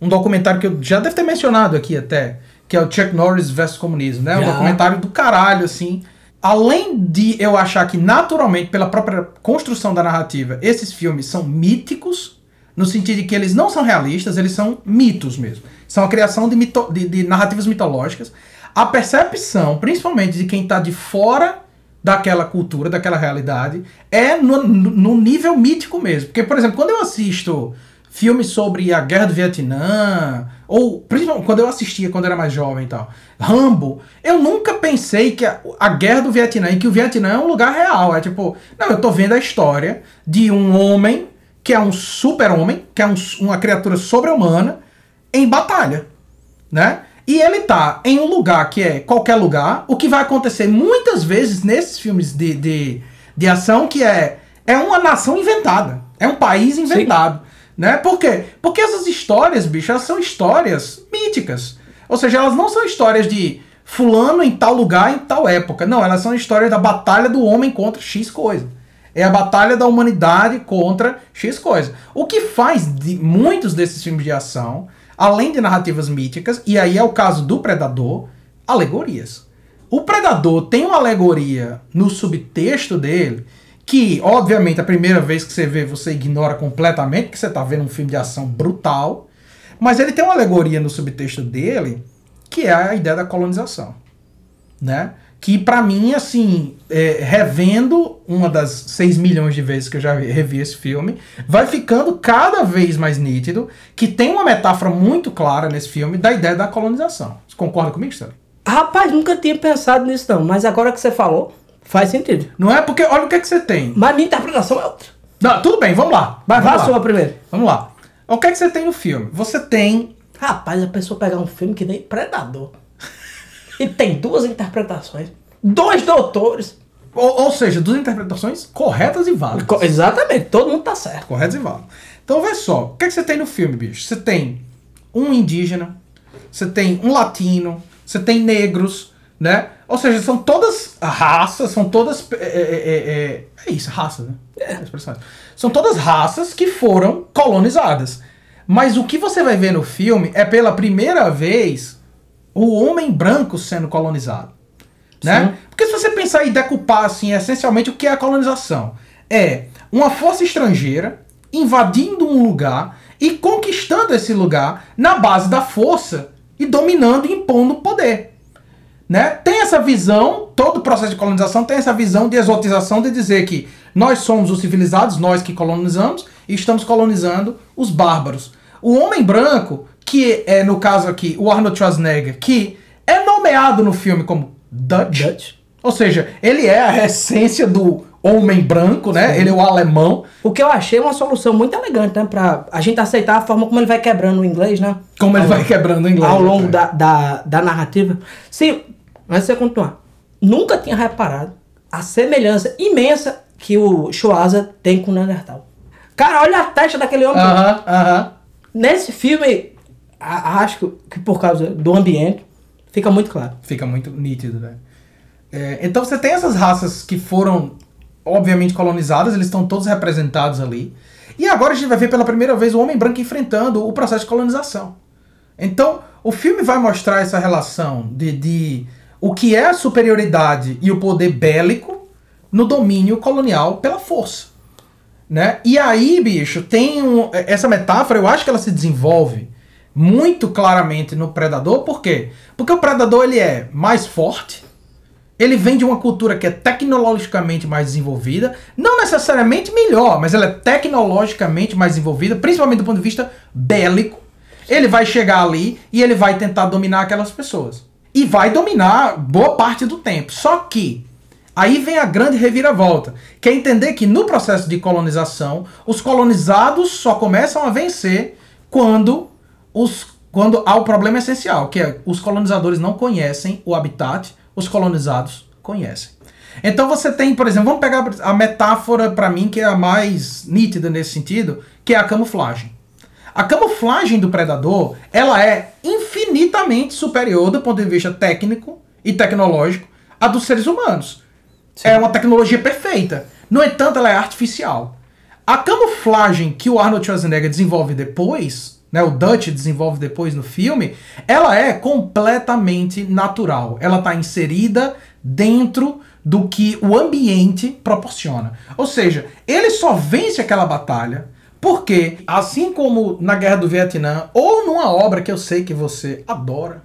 um documentário que eu já deve ter mencionado aqui até, que é o Chuck Norris vs Comunismo, né? Um Já. documentário do caralho, assim. Além de eu achar que, naturalmente, pela própria construção da narrativa, esses filmes são míticos, no sentido de que eles não são realistas, eles são mitos mesmo. São a criação de, mito- de- de narrativas mitológicas. A percepção, principalmente de quem está de fora daquela cultura, daquela realidade, é no, no- nível mítico mesmo. Porque, por exemplo, quando eu assisto filmes sobre a guerra do Vietnã, ou principalmente quando eu assistia quando era mais jovem e tal, Rambo, eu nunca pensei que a, a guerra do Vietnã, e que o Vietnã é um lugar real. É tipo, não, eu tô vendo a história de um homem que é um super-homem, que é um- uma criatura sobre-humana, em batalha, né? E ele tá em um lugar que é qualquer lugar, o que vai acontecer muitas vezes nesses filmes de, de, de ação, que é, é uma nação inventada, é um país inventado, né? Por quê? Porque essas histórias, bicho, elas são histórias míticas. Ou seja, elas não são histórias de fulano em tal lugar, em tal época. Não, elas são histórias da batalha do homem contra X coisa. É a batalha da humanidade contra X coisa. O que faz de muitos desses filmes de ação, além de narrativas míticas, e aí é o caso do Predador, alegorias. O Predador tem uma alegoria no subtexto dele, que, obviamente, a primeira vez que você vê, você ignora completamente, porque você tá vendo um filme de ação brutal, mas ele tem uma alegoria no subtexto dele, que é a ideia da colonização né? Que pra mim, assim, é, revendo uma das 6 milhões de vezes que eu já revi esse filme, vai ficando cada vez mais nítido que tem uma metáfora muito clara nesse filme da ideia da colonização. Você concorda comigo, Stanley? Rapaz, nunca tinha pensado nisso não, mas agora que você falou, faz sentido. Não é porque, olha o que, é que você tem. Mas minha interpretação é outra. Não, tudo bem, vamos lá. Mas vamos vá a lá. sua primeiro. Vamos lá. O que é que você tem no filme? Você tem Rapaz, a pessoa pegar um filme que nem Predador. e tem duas interpretações. Dois doutores. Ou, ou seja, duas interpretações corretas e válidas. Co- Exatamente, todo mundo tá certo. Corretos e válidos. Então, vê só. O que, é que você tem no filme, bicho? Você tem um indígena, você tem um latino, você tem negros, né? Ou seja, são todas raças, são todas. É, é, é, é, é isso, raça, né? É. São todas raças que foram colonizadas. Mas o que você vai ver no filme é pela primeira vez o homem branco sendo colonizado. Né? Porque se você pensar e decupar assim, essencialmente o que é a colonização? É uma força estrangeira invadindo um lugar e conquistando esse lugar na base da força e dominando e impondo poder. Né? Tem essa visão, todo o processo de colonização tem essa visão de exotização de dizer que nós somos os civilizados, nós que colonizamos, e estamos colonizando os bárbaros. O homem branco, que é no caso aqui o Arnold Schwarzenegger, que é nomeado no filme como Dutch, Dutch. ou seja, ele é a essência do homem branco, né? Ele é o alemão. O que eu achei uma solução muito elegante, né? Pra a gente aceitar a forma como ele vai quebrando o inglês, né? Como ele Ao- vai quebrando o inglês. Ao longo né? da, da, da narrativa. Sim, mas você continuar. Nunca tinha reparado a semelhança imensa que o Schwarza tem com o Neandertal. Cara, olha a testa daquele homem. Aham, aham. Nesse filme, acho que- por causa do ambiente, fica muito claro. Fica muito nítido, né? É, então você tem essas raças que foram, obviamente, colonizadas, eles estão todos representados ali. E agora a gente vai ver pela primeira vez o homem branco enfrentando o processo de colonização. Então, O filme vai mostrar essa relação de, de o que é a superioridade e o poder bélico no domínio colonial pela força. Né? E aí, bicho, tem um, essa metáfora, eu acho que ela se desenvolve muito claramente no Predador, por quê? Porque o Predador ele é mais forte, ele vem de uma cultura que é tecnologicamente mais desenvolvida, não necessariamente melhor, mas ela é tecnologicamente mais desenvolvida, principalmente do ponto de vista bélico. Ele vai chegar ali e ele vai tentar dominar aquelas pessoas. E vai dominar boa parte do tempo. Só que Aí vem a grande reviravolta, que é entender que no processo de colonização, os colonizados só começam a vencer quando, os, quando há o problema essencial, que é os colonizadores não conhecem o habitat, os colonizados conhecem. Então você tem, por exemplo, vamos pegar a metáfora para mim que é a mais nítida nesse sentido, que é a camuflagem. A camuflagem do predador, ela é infinitamente superior do ponto de vista técnico e tecnológico a dos seres humanos. Sim. É uma tecnologia perfeita. No entanto, ela é artificial. A camuflagem que o Arnold Schwarzenegger desenvolve depois, né, o Dutch desenvolve depois no filme, ela é completamente natural. Ela está inserida dentro do que o ambiente proporciona. Ou seja, ele só vence aquela batalha porque, assim como na Guerra do Vietnã, ou numa obra que eu sei que você adora,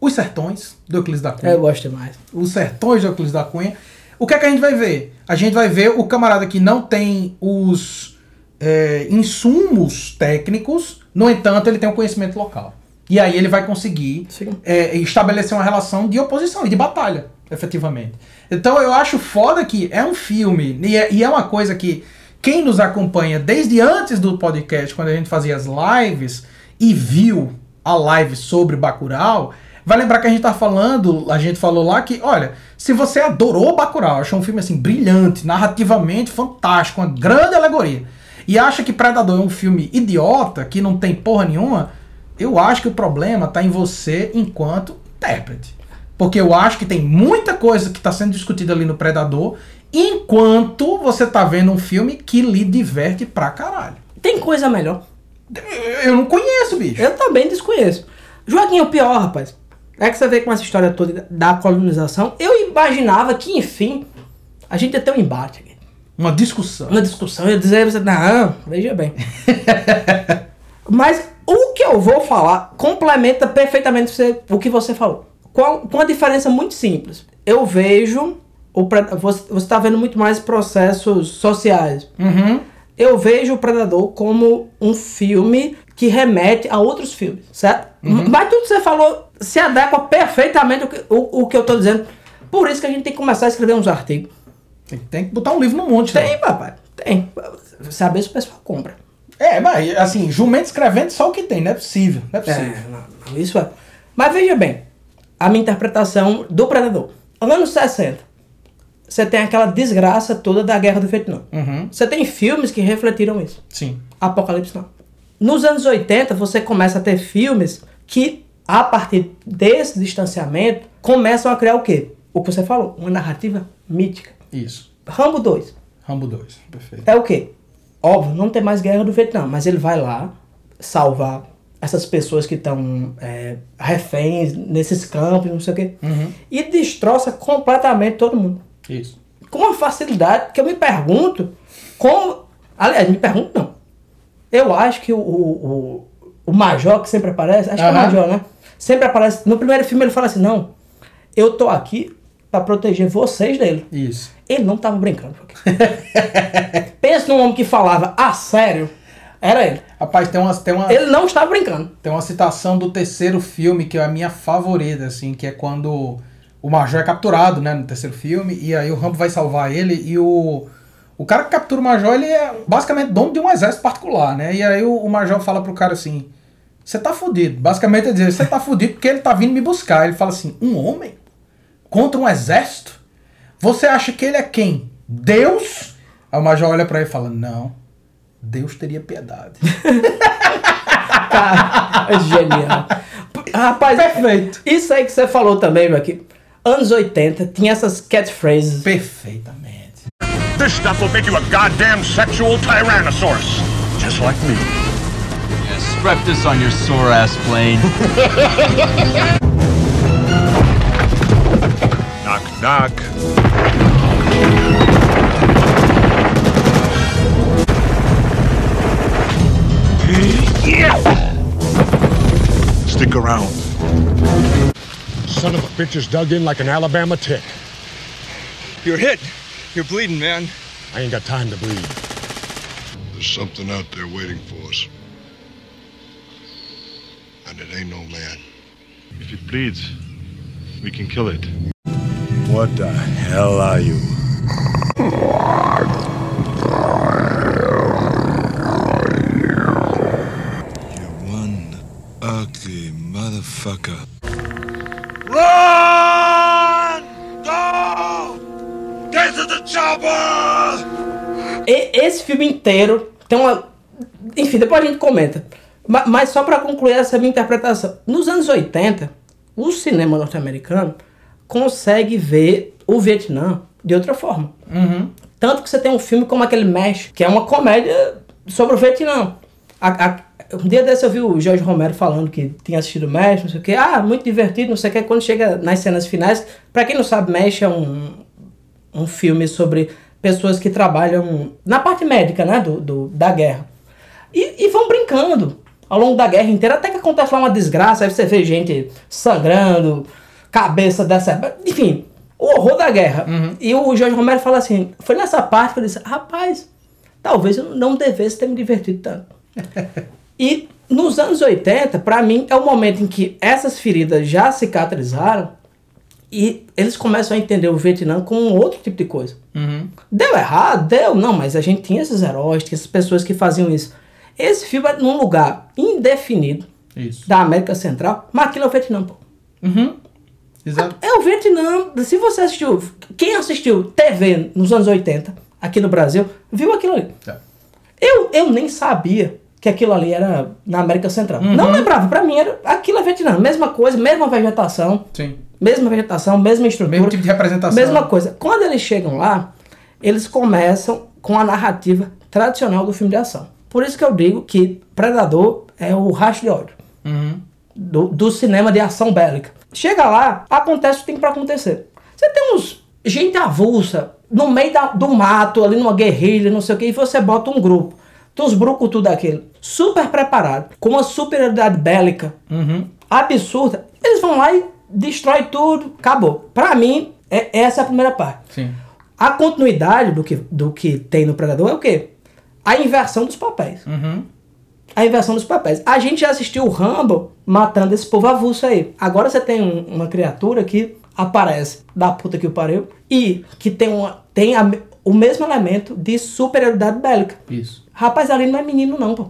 Os Sertões, do Euclides da Cunha. Eu gosto demais. Os Sertões do Euclides da Cunha o que é que a gente vai ver? A gente vai ver o camarada que não tem os é, insumos técnicos, no entanto, ele tem o um conhecimento local. E aí ele vai conseguir é, estabelecer uma relação de oposição e de batalha, efetivamente. Então eu acho foda que é um filme, e é, e é uma coisa que quem nos acompanha desde antes do podcast, quando a gente fazia as lives, e viu a live sobre Bacurau, Vai lembrar que a gente tá falando, a gente falou lá que, olha, se você adorou Bacurau, achou um filme assim brilhante, narrativamente fantástico, uma grande alegoria, e acha que Predador é um filme idiota, que não tem porra nenhuma, eu acho que o problema tá em você enquanto intérprete. Porque eu acho que tem muita coisa que está sendo discutida ali no Predador, enquanto você tá vendo um filme que lhe diverte pra caralho. Tem coisa melhor. Eu não conheço, bicho. Eu também desconheço. Joaquim é o pior, rapaz. É que você vê com essa história toda da colonização, eu imaginava que, enfim, a gente ia ter um embate aqui. Uma discussão. Uma discussão. Eu ia dizer você, não, veja bem. *laughs* Mas o que eu vou falar complementa perfeitamente o que você falou. Com, com uma diferença muito simples. Eu vejo. O, você está vendo muito mais processos sociais. Uhum. Eu vejo o Predador como um filme que remete a outros filmes, certo? Uhum. Mas tudo que você falou se adequa perfeitamente ao que, o, o que eu estou dizendo. Por isso que a gente tem que começar a escrever uns artigos. Tem que botar um livro no monte, Tem, né? papai. Tem. Saber se o pessoal compra. É, mas assim, jumento escrevendo só o que tem, não é possível. Não é possível. É, não, não, isso é. Mas veja bem, a minha interpretação do Predador. Anos 60, você tem aquela desgraça toda da Guerra do Vietnã. Uhum. Você tem filmes que refletiram isso. Sim. Apocalipse não. Nos anos 80, você começa a ter filmes que, a partir desse distanciamento, começam a criar o quê? O que você falou, uma narrativa mítica. Isso. Rambo 2. Rambo 2, perfeito. É o quê? Óbvio, não tem mais guerra do Vietnã, mas ele vai lá salvar essas pessoas que estão é, reféns nesses campos, não sei o quê. Uhum. E destroça completamente todo mundo. Isso. Com uma facilidade que eu me pergunto como. Aliás, me pergunto não. Eu acho que o, o, o Major, que sempre aparece, acho uhum. que é o Major, né? Sempre aparece. No primeiro filme ele fala assim: não, eu tô aqui para proteger vocês dele. Isso. Ele não tava brincando. *laughs* Pensa num homem que falava a sério. Era ele. Rapaz, tem uma, tem uma. Ele não estava brincando. Tem uma citação do terceiro filme que é a minha favorita, assim, que é quando o Major é capturado, né, no terceiro filme, e aí o Rambo vai salvar ele e o o cara que captura o Major, ele é basicamente dono de um exército particular, né? E aí o, o Major fala pro cara assim: Você tá fudido. Basicamente é dizer: Você tá fudido porque ele tá vindo me buscar. Ele fala assim: Um homem? Contra um exército? Você acha que ele é quem? Deus? Aí o Major olha para ele e fala: Não, Deus teria piedade. *laughs* É genial. Rapaz, perfeito. Isso aí que você falou também, meu aqui. Anos 80, tinha essas catchphrases. Perfeitamente. This stuff will make you a goddamn sexual tyrannosaurus. Just like me. Yeah, strap this on your sore ass plane. *laughs* Knock, knock. Stick around. Son of a bitch is dug in like an Alabama tick. You're hit. You're bleeding, man. I ain't got time to bleed. There's something out there waiting for us. And it ain't no man. If it bleeds, we can kill it. What the hell are you? You're one ugly motherfucker. Run! Go! Get to the chopper! E- esse filme inteiro tem uma. Enfim, depois a gente comenta. Ma- Mas só pra concluir essa minha interpretação. Nos anos 80, o cinema norte-americano consegue ver o Vietnã de outra forma. Tanto que você tem um filme como aquele Mesh, que é uma comédia sobre o Vietnã. A- a- um dia desse eu vi o Jorge Romero falando que tinha assistido Mesh, não sei o que. Ah, muito divertido, não sei o que. Quando chega nas cenas finais, pra quem não sabe, Mesh é um, um filme sobre pessoas que trabalham na parte médica, né, do, do- da guerra. E, e vão brincando ao longo da guerra inteira, até que acontece lá uma desgraça, aí você vê gente sangrando, cabeça dessa... Enfim, o horror da guerra. E o Jorge Romero fala assim, foi nessa parte que eu disse, rapaz, talvez eu não devesse ter me divertido tanto. *laughs* E nos anos 80, pra mim, é o momento em que essas feridas já cicatrizaram e eles começam a entender o Vietnã como um outro tipo de coisa. Deu errado? Deu. Não, mas a gente tinha esses heróis, tinha essas pessoas que faziam isso. Esse filme é num lugar indefinido Isso. da América Central, mas aquilo é o Vietnã, pô. Exato. É o Vietnã. Se você assistiu, quem assistiu TV nos anos 80, aqui no Brasil, viu aquilo ali. É. Eu, eu nem sabia que aquilo ali era na América Central. Uhum. Não lembrava, pra mim era aquilo é Vietnã. Mesma coisa, mesma vegetação. Sim. Mesma vegetação, mesma estrutura. Mesmo tipo de representação. Mesma coisa. Quando eles chegam lá, eles começam com a narrativa tradicional do filme de ação. Por isso que eu digo que Predador é o rastro de ódio Uhum. do, do cinema de ação bélica. Chega lá, acontece o que tem pra acontecer. Você tem uns gente avulsa no meio da- do mato, ali numa guerrilha, não sei o que, e você bota um grupo. Tem uns brucutu daquele, super preparado, com uma superioridade bélica absurda. Eles vão lá e destrói tudo, acabou. Pra mim, é, essa é a primeira parte. Sim. A continuidade do que, do que tem no Predador é o quê? A inversão dos papéis. A inversão dos papéis. A gente já assistiu o Rambo matando esse povo avulso aí. Agora você tem um- uma criatura que aparece da puta que o pariu e que tem, uma, tem a o mesmo elemento de superioridade bélica. Isso. Rapaz, ali não é menino não, pô.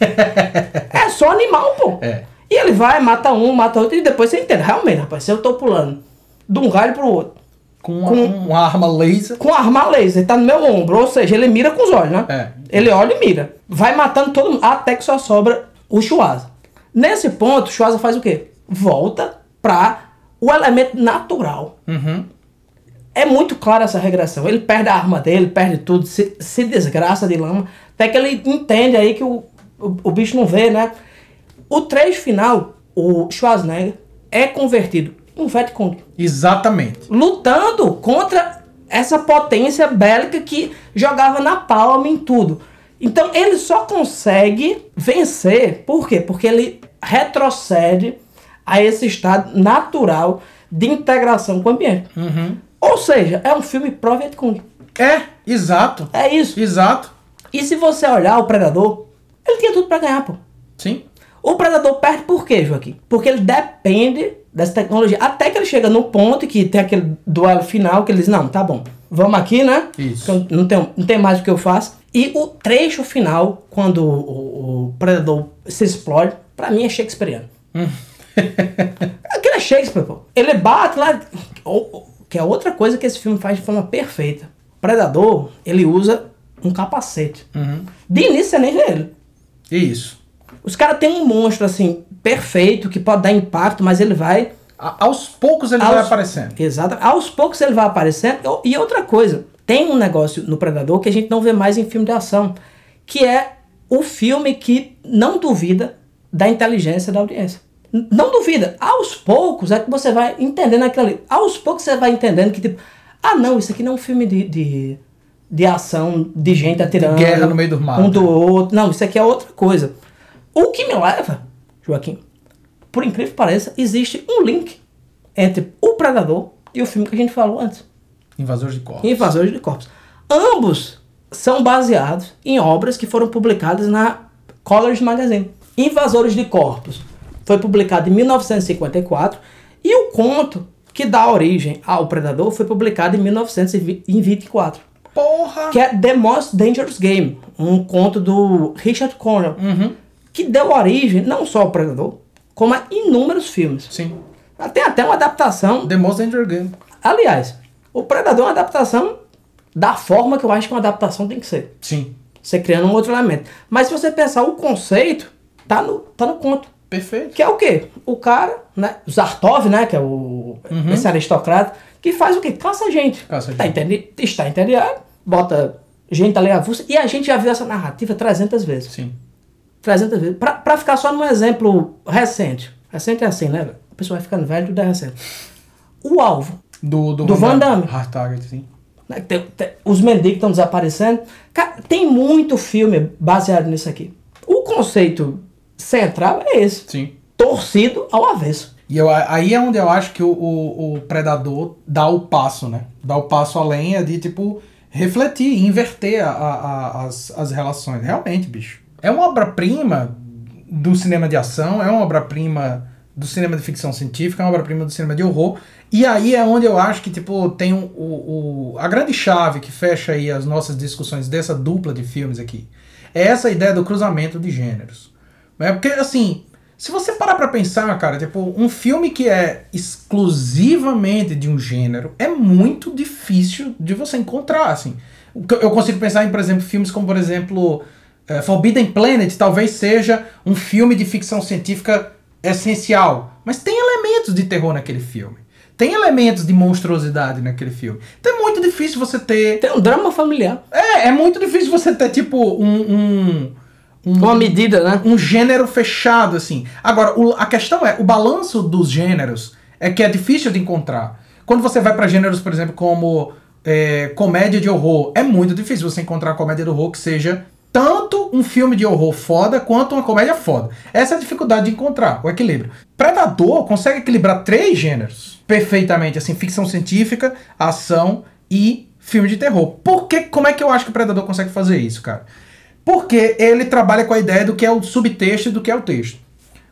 é só animal, pô. É. E ele vai, mata um, mata outro, e depois você entende. Realmente, rapaz, se eu tô pulando de um galho pro outro, Com uma, Com- uma arma laser. com arma laser, tá no meu ombro, ou seja, ele mira com os olhos, né? É. Ele olha e mira. Vai matando todo mundo, até que só sobra o Chuasa. Nesse ponto, o Chuasa faz o quê? Volta pra o elemento natural. É muito clara essa regressão. Ele perde a arma dele, perde tudo, se, se desgraça de lama. Até que ele entende aí que o, o, o bicho não vê, né? O trecho final, o Schwarzenegger é convertido em um Exatamente. lutando contra essa potência bélica que jogava na palma em tudo. Então ele só consegue vencer, por quê? Porque ele retrocede a esse estado natural de integração com o ambiente. Ou seja, é um filme pro Vietcong. É, exato. É isso. Exato. E se você olhar o Predador, ele tinha tudo pra ganhar, pô. Sim. O predador perde por quê, Joaquim? Porque ele depende dessa tecnologia. Até que ele chega no ponto que tem aquele duelo final que ele diz, não, tá bom, vamos aqui, né? Isso. Não tem, não tem mais o que eu faço. E o trecho final, quando o, o- o predador se explode, pra mim é shakespeariano. *laughs* Aquele é Shakespeare, pô. Ele bate lá. Que é outra coisa que esse filme faz de forma perfeita. O predador, ele usa um capacete. De início você nem vê ele. Isso. Os caras têm um monstro assim, perfeito, que pode dar impacto, mas ele vai. A- aos poucos ele aos- vai aparecendo. Exato. Aos poucos ele vai aparecendo. E outra coisa, tem um negócio no Predador que a gente não vê mais em filme de ação, que é o filme que não duvida da inteligência da audiência. Não duvida. Aos poucos é que você vai entendendo aquilo ali. Aos poucos você vai entendendo que, tipo, ah, não, isso aqui não é um filme de, de, de ação, de gente atirando. guerra no meio do mato. Um do outro. Não, isso aqui é outra coisa. O que me leva, Joaquim, por incrível que pareça, existe um link entre o Predador e o filme que a gente falou antes. Invasores de corpos. Invasores de Corpos. Ambos são baseados em obras que foram publicadas na College Magazine. Invasores de Corpos foi publicado em 1954 e o conto que dá origem ao Predador foi publicado em 1924, Porra! que é The Most Dangerous Game, um conto do Richard Connell, Uhum. que deu origem não só ao Predador, como a inúmeros filmes. Sim. Tem até uma adaptação The Most Dangerous Game. Aliás, o Predador é uma adaptação da forma que eu acho que uma adaptação tem que ser. Sim. Você criando um outro elemento. Mas se você pensar o conceito, tá no, tá no conto. Perfeito. Que é o quê? O cara, né? Zartov, né? Que é o esse aristocrata, que faz o quê? Caça gente. Caça Tá gente. entendendo? Está entediado, bota gente ali avulsa. E a gente já viu essa narrativa 300 vezes. Sim. 300 vezes. Pra, pra ficar só num exemplo recente. Recente é assim, né? A pessoa vai ficando velho, tudo é recente. O alvo. Do, do, Do Van Damme. Hard Target, sim. né, tem- tem- os mendigos estão desaparecendo. Cara, tem muito filme baseado nisso aqui. O conceito central é esse. Sim. Torcido ao avesso. E eu, aí é onde eu acho que o, o, o Predador dá o passo, né? Dá o passo além é de, tipo, refletir, inverter a, a- a- as, as relações. Realmente, bicho. É uma obra-prima do cinema de ação, é uma obra-prima do cinema de ficção científica, é uma obra-prima do cinema de horror. E aí é onde eu acho que, tipo, tem o, o, o- a grande chave que fecha aí as nossas discussões dessa dupla de filmes aqui. É essa ideia do cruzamento de gêneros. É porque, assim, se você parar pra pensar, cara, tipo, um filme que é exclusivamente de um gênero é muito difícil de você encontrar, assim. Eu consigo pensar em, por exemplo, filmes como, por exemplo, eh, Forbidden Planet, talvez seja um filme de ficção científica essencial, mas tem elementos de terror naquele filme. Tem elementos de monstruosidade naquele filme. Então é muito difícil você ter. Tem um drama familiar. É, é muito difícil você ter, tipo, um- um, Uma medida, né? um gênero fechado, assim. Agora, o- a questão é, o balanço dos gêneros é que é difícil de encontrar. Quando você vai pra gêneros, por exemplo, como é, comédia de horror, é muito difícil você encontrar comédia de horror que seja tanto um filme de horror foda quanto uma comédia foda. Essa é a dificuldade de encontrar, o equilíbrio. Predador consegue equilibrar três gêneros perfeitamente, assim, ficção científica, ação e filme de terror. Por que, como é que eu acho que o Predador consegue fazer isso, cara? Porque ele trabalha com a ideia do que é o subtexto e do que é o texto.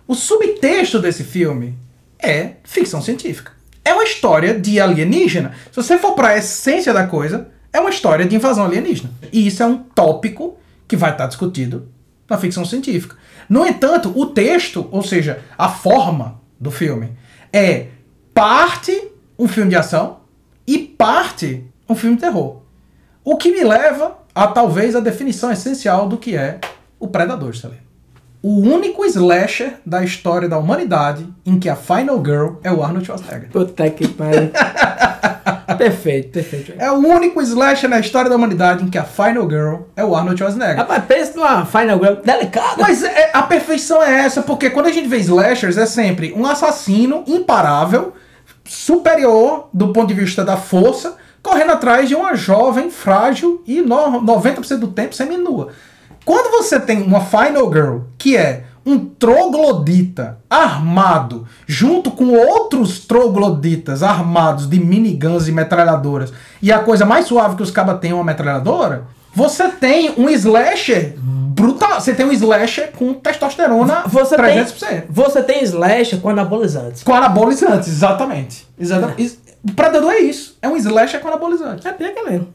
O subtexto desse filme é ficção científica. É uma história de alienígena. Se você for para a essência da coisa, é uma história de invasão alienígena. E isso é um tópico que vai estar discutido na ficção científica. No entanto, o texto, ou seja, a forma do filme, é parte um filme de ação e parte um filme de terror. O que me leva a talvez a definição essencial do que é o Predador. O único slasher da história da humanidade em que a Final Girl é o Arnold Schwarzenegger. Puta que pariu. *laughs* perfeito, perfeito. É o único slasher na história da humanidade em que a Final Girl é o Arnold Schwarzenegger. Rapaz, pensa numa Final Girl delicada. Mas é- a perfeição é essa, porque quando a gente vê slashers é sempre um assassino imparável, superior do ponto de vista da força, correndo atrás de uma jovem frágil e no- 90% do tempo seminua. Quando você tem uma Final Girl que é um troglodita armado junto com outros trogloditas armados de miniguns e metralhadoras e a coisa mais suave que os cabas têm é uma metralhadora, você tem um slasher brutal. Você tem um slasher com testosterona Você 300%. tem, você tem slasher com anabolizantes. Com anabolizantes, exatamente. exatamente. Predador é isso. É um slasher com anabolizante. É é mesmo.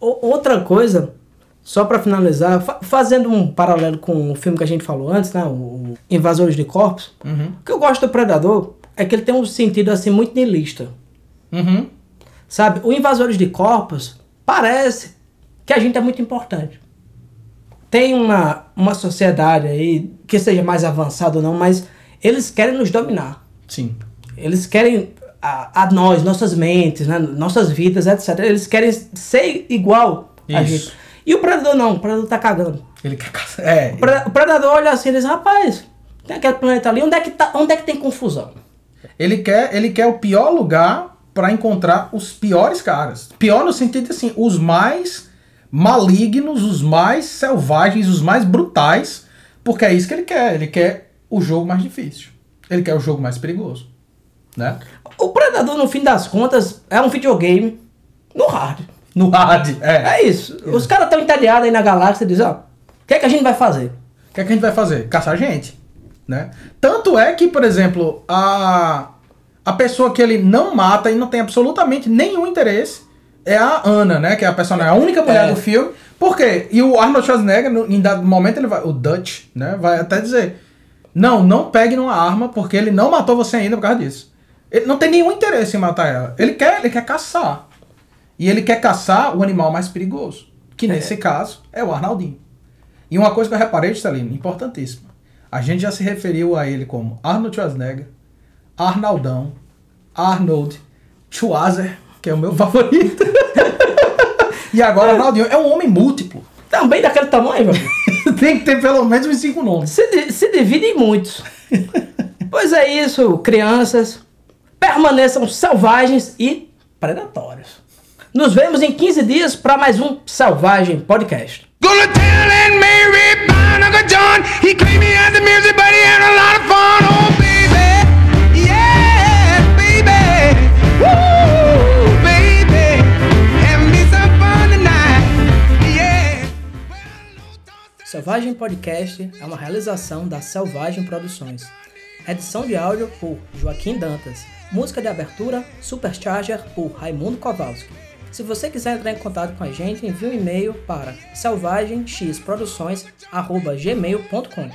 O- outra coisa, só pra finalizar, fa- fazendo um paralelo com o filme que a gente falou antes, né? O Invasores de Corpos. O que eu gosto do Predador é que ele tem um sentido assim muito niilista. Uhum. Sabe? O Invasores de Corpos parece que a gente é muito importante. Tem uma, uma sociedade aí, que seja mais avançada ou não, mas eles querem nos dominar. Sim. Eles querem a, a nós, nossas mentes, né, nossas vidas, etc. Eles querem ser igual a Isso. gente. E o predador não, o predador tá cagando. Ele quer caçar. É. O pre- o predador olha assim e diz, rapaz, tem aquele planeta ali, onde é que, tá, onde é que tem confusão? Ele quer, ele quer o pior lugar pra encontrar os piores caras. Pior no sentido assim, os mais malignos, os mais selvagens, os mais brutais, porque é isso que ele quer. Ele quer o jogo mais difícil. Ele quer o jogo mais perigoso, né? O predador, no fim das contas, é um videogame no hard. No hard, é. É isso. Os caras estão entediados aí na galáxia e dizem, ó, o que é que a gente vai fazer? O que, é que a gente vai fazer? Caçar gente, né? Tanto é que, por exemplo, a, a pessoa que ele não mata e não tem absolutamente nenhum interesse é a Ana, né? Que é a personagem, a única mulher É. do filme. Por quê? E o Arnold Schwarzenegger, no- em dado momento, ele vai, o Dutch, né? Vai até dizer, não, não pegue numa arma porque ele não matou você ainda por causa disso. Ele não tem nenhum interesse em matar ela. Ele quer, ele quer caçar. E ele quer caçar o animal mais perigoso, que nesse caso é o Arnaldinho. E uma coisa que eu reparei, Stalino, importantíssima. A gente já se referiu a ele como Arnold Schwarzenegger, Arnaldão, Arnold, Schwarzer, que é o meu *laughs* favorito. e agora Arnaldinho é um homem múltiplo. Também daquele tamanho, meu. *laughs* Tem que ter pelo menos uns cinco nomes. se, di- se divide em muitos. *laughs* pois é isso, crianças. Permaneçam selvagens e predatórios. Nos vemos em 15 dias para mais um Selvagem Podcast. Oh. Selvagem Podcast é uma realização da Selvagem Produções. Edição de áudio por Joaquim Dantas. Música de abertura Supercharger por Raimundo Kowalski. Se você quiser entrar em contato com a gente, envie um e-mail para selvagemxproduções@gmail.com.